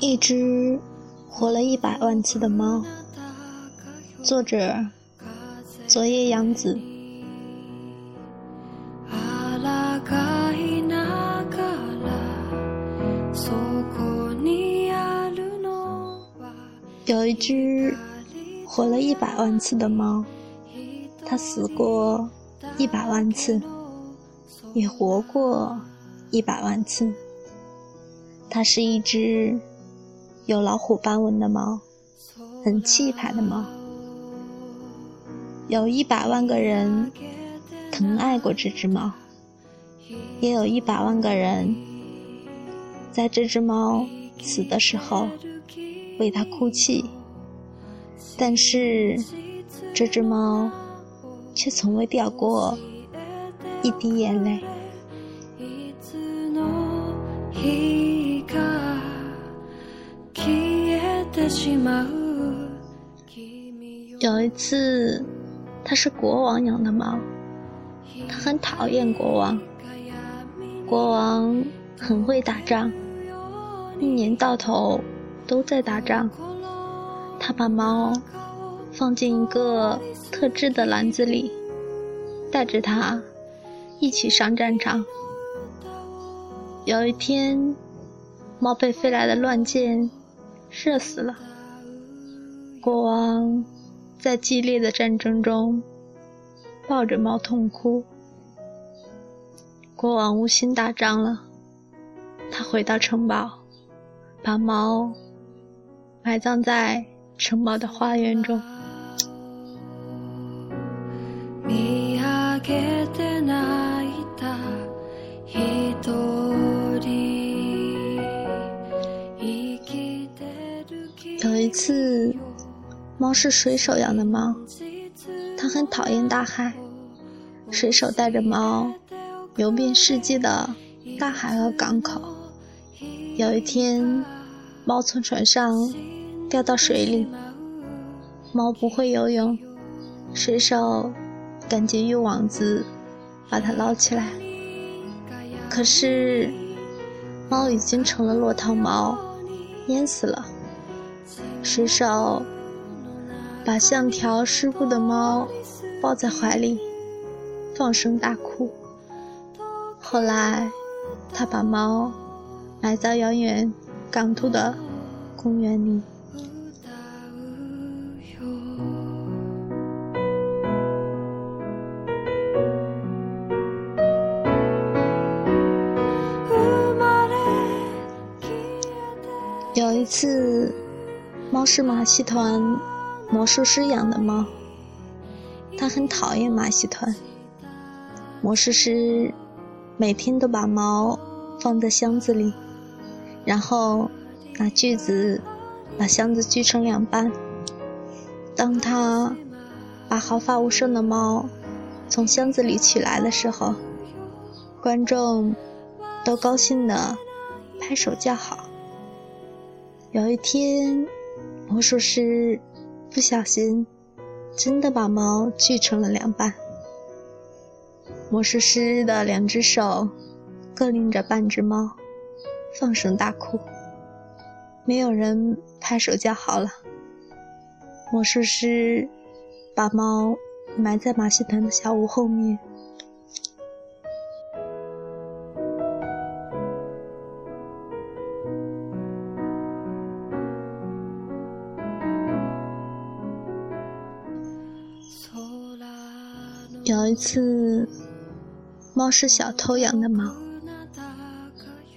一只活了一百万次的猫，作者：昨夜杨子。有一只活了一百万次的猫，它死过一百万次，也活过一百万次。它是一只有老虎斑纹的猫，很气派的猫。有一百万个人疼爱过这只猫，也有一百万个人在这只猫死的时候。为它哭泣，但是这只猫却从未掉过一滴眼泪。有一次，它是国王养的猫，它很讨厌国王。国王很会打仗，一年到头。都在打仗。他把猫放进一个特制的篮子里，带着它一起上战场。有一天，猫被飞来的乱箭射死了。国王在激烈的战争中抱着猫痛哭。国王无心打仗了，他回到城堡，把猫。埋葬在城堡的花园中。次，猫是水手养的猫，它很讨厌大海。水手带着猫游遍世界的大海和港口。有一天，猫从船上。掉到水里，猫不会游泳，水手赶紧用网子把它捞起来。可是猫已经成了落汤猫，淹死了。水手把像条湿布的猫抱在怀里，放声大哭。后来，他把猫埋在遥远港都的公园里。有一次，猫是马戏团魔术师养的猫，他很讨厌马戏团。魔术师每天都把猫放在箱子里，然后拿锯子把箱子锯成两半。当他把毫发无伤的猫从箱子里取来的时候，观众都高兴地拍手叫好。有一天，魔术师不小心真的把猫锯成了两半。魔术师的两只手各拎着半只猫，放声大哭。没有人拍手叫好了。魔术师把猫埋在马戏团的小屋后面。有一次，猫是小偷养的猫，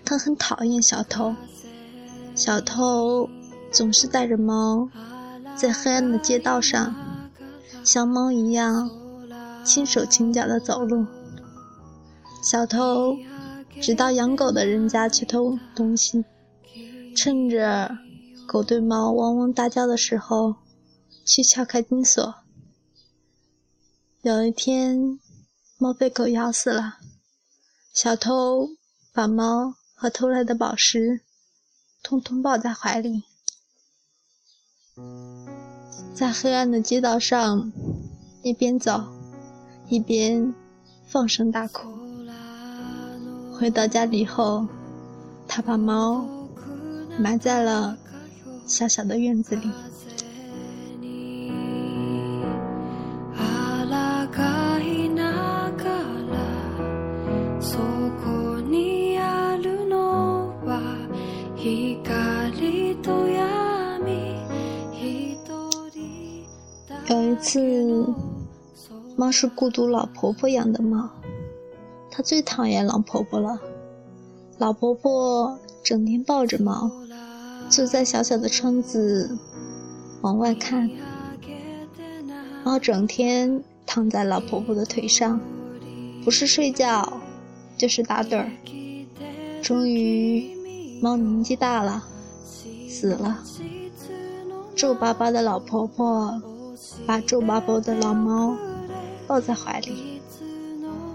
它很讨厌小偷。小偷总是带着猫在黑暗的街道上，像猫一样轻手轻脚地走路。小偷只到养狗的人家去偷东西，趁着狗对猫汪汪大叫的时候，去撬开金锁。有一天，猫被狗咬死了。小偷把猫和偷来的宝石通通抱在怀里，在黑暗的街道上一边走一边放声大哭。回到家里后，他把猫埋在了小小的院子里。是孤独老婆婆养的猫，它最讨厌老婆婆了。老婆婆整天抱着猫，坐在小小的窗子往外看。猫整天躺在老婆婆的腿上，不是睡觉，就是打盹儿。终于，猫年纪大了，死了。皱巴巴的老婆婆。把皱巴巴的老猫抱在怀里，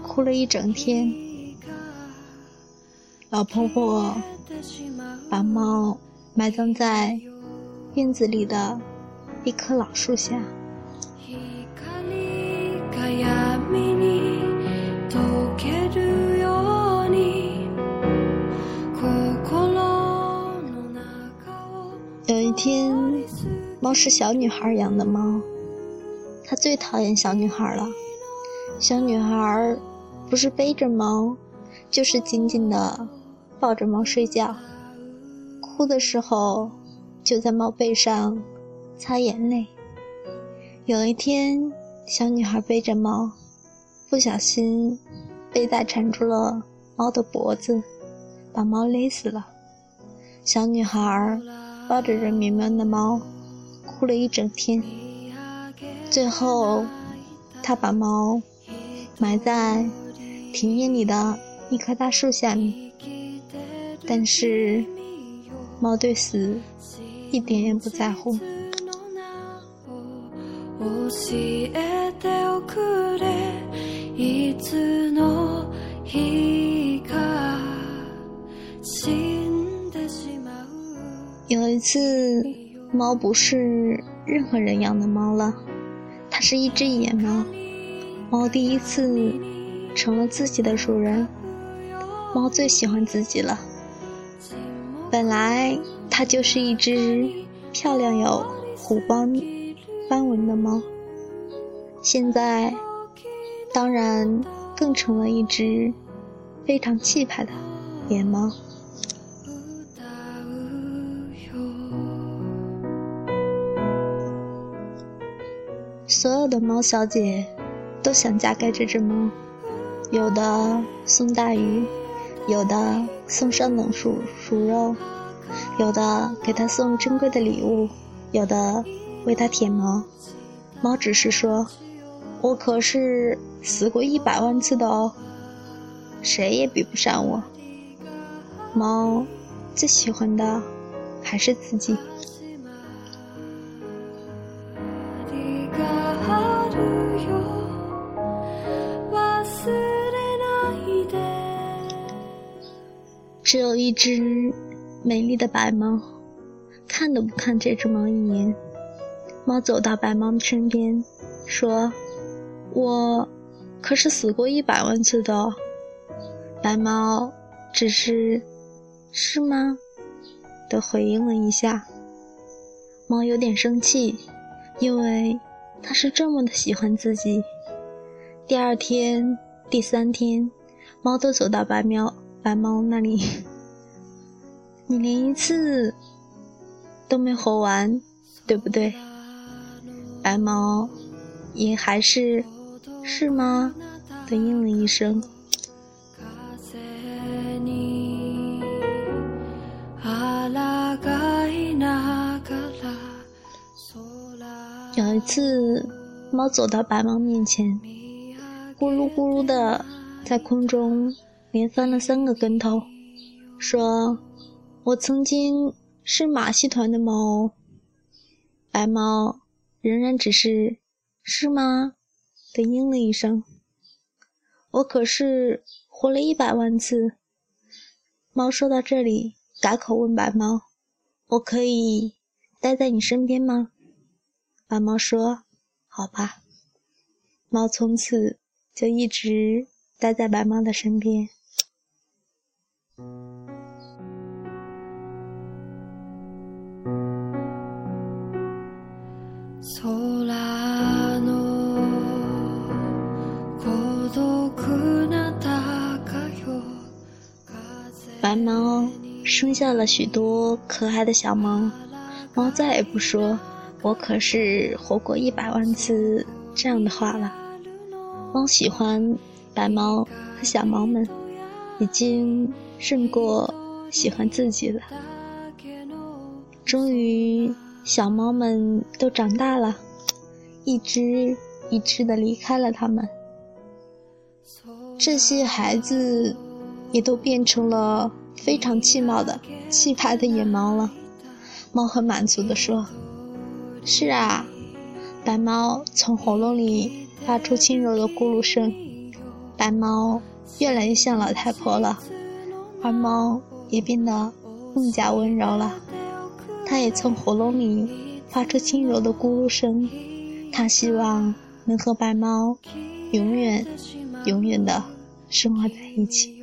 哭了一整天。老婆婆把猫埋葬在院子里的一棵老树下。有一天，猫是小女孩养的猫。它最讨厌小女孩了。小女孩不是背着猫，就是紧紧的抱着猫睡觉。哭的时候就在猫背上擦眼泪。有一天，小女孩背着猫，不小心背带缠住了猫的脖子，把猫勒死了。小女孩抱着软绵绵的猫，哭了一整天。最后，她把猫埋在庭院里的一棵大树下面。但是，猫对死一点也不在乎。有一次，猫不是任何人养的猫了。它是一只野猫，猫第一次成了自己的主人。猫最喜欢自己了。本来它就是一只漂亮有虎斑斑纹的猫，现在当然更成了一只非常气派的野猫。所有的猫小姐都想嫁给这只猫，有的送大鱼，有的送上等熟熟肉，有的给它送珍贵的礼物，有的为它舔毛。猫只是说：“我可是死过一百万次的哦，谁也比不上我。”猫最喜欢的还是自己。只有一只美丽的白猫，看都不看这只猫一眼。猫走到白猫身边，说：“我可是死过一百万次的。”白猫只是“是吗？”的回应了一下。猫有点生气，因为它是这么的喜欢自己。第二天、第三天，猫都走到白喵。白猫那里，你连一次都没活完，对不对？白猫也还是是吗？的应了一声。有一次，猫走到白猫面前，咕噜咕噜的在空中。连翻了三个跟头，说：“我曾经是马戏团的猫。”白猫仍然只是“是吗？”的应了一声。我可是活了一百万次。猫说到这里，改口问白猫：“我可以待在你身边吗？”白猫说：“好吧。”猫从此就一直待在白猫的身边。白猫生下了许多可爱的小猫。猫再也不说我可是活过一百万次这样的话了。猫喜欢白猫和小猫们已经胜过喜欢自己了。终于，小猫们都长大了，一只一只的离开了它们。这些孩子也都变成了。非常气貌的、气派的野猫了。猫很满足地说：“是啊。”白猫从喉咙里发出轻柔的咕噜声。白猫越来越像老太婆了，而猫也变得更加温柔了。它也从喉咙里发出轻柔的咕噜声。它希望能和白猫永远、永远的生活在一起。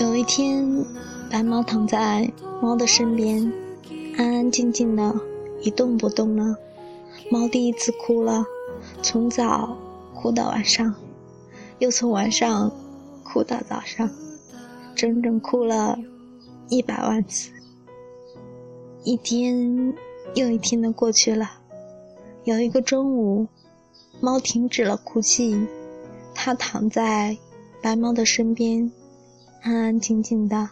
有一天，白猫躺在猫的身边，安安静静的，一动不动了。猫第一次哭了，从早哭到晚上，又从晚上哭到早上，整整哭了一百万次。一天。又一天的过去了，有一个中午，猫停止了哭泣，它躺在白猫的身边，安安静静的，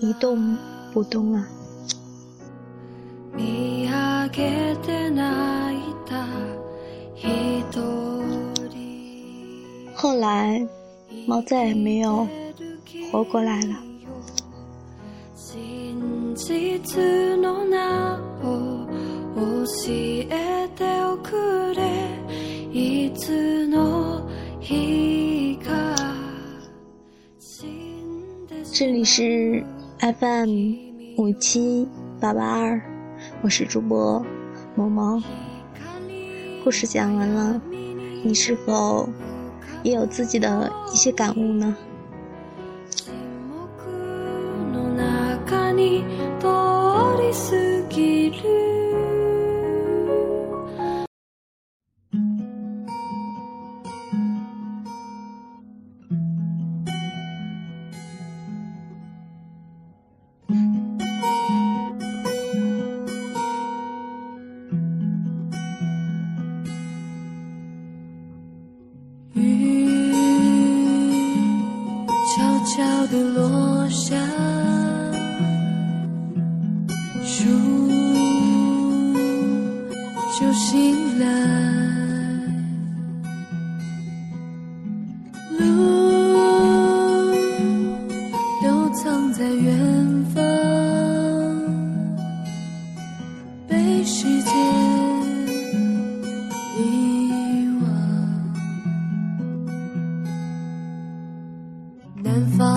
一动不动啊。后来，猫再也没有活过来了。这里是 FM 五七八八二，我是主播萌萌。故事讲完了，你是否也有自己的一些感悟呢？的落下，树就醒来，路都藏在远方，被时间遗忘，南方。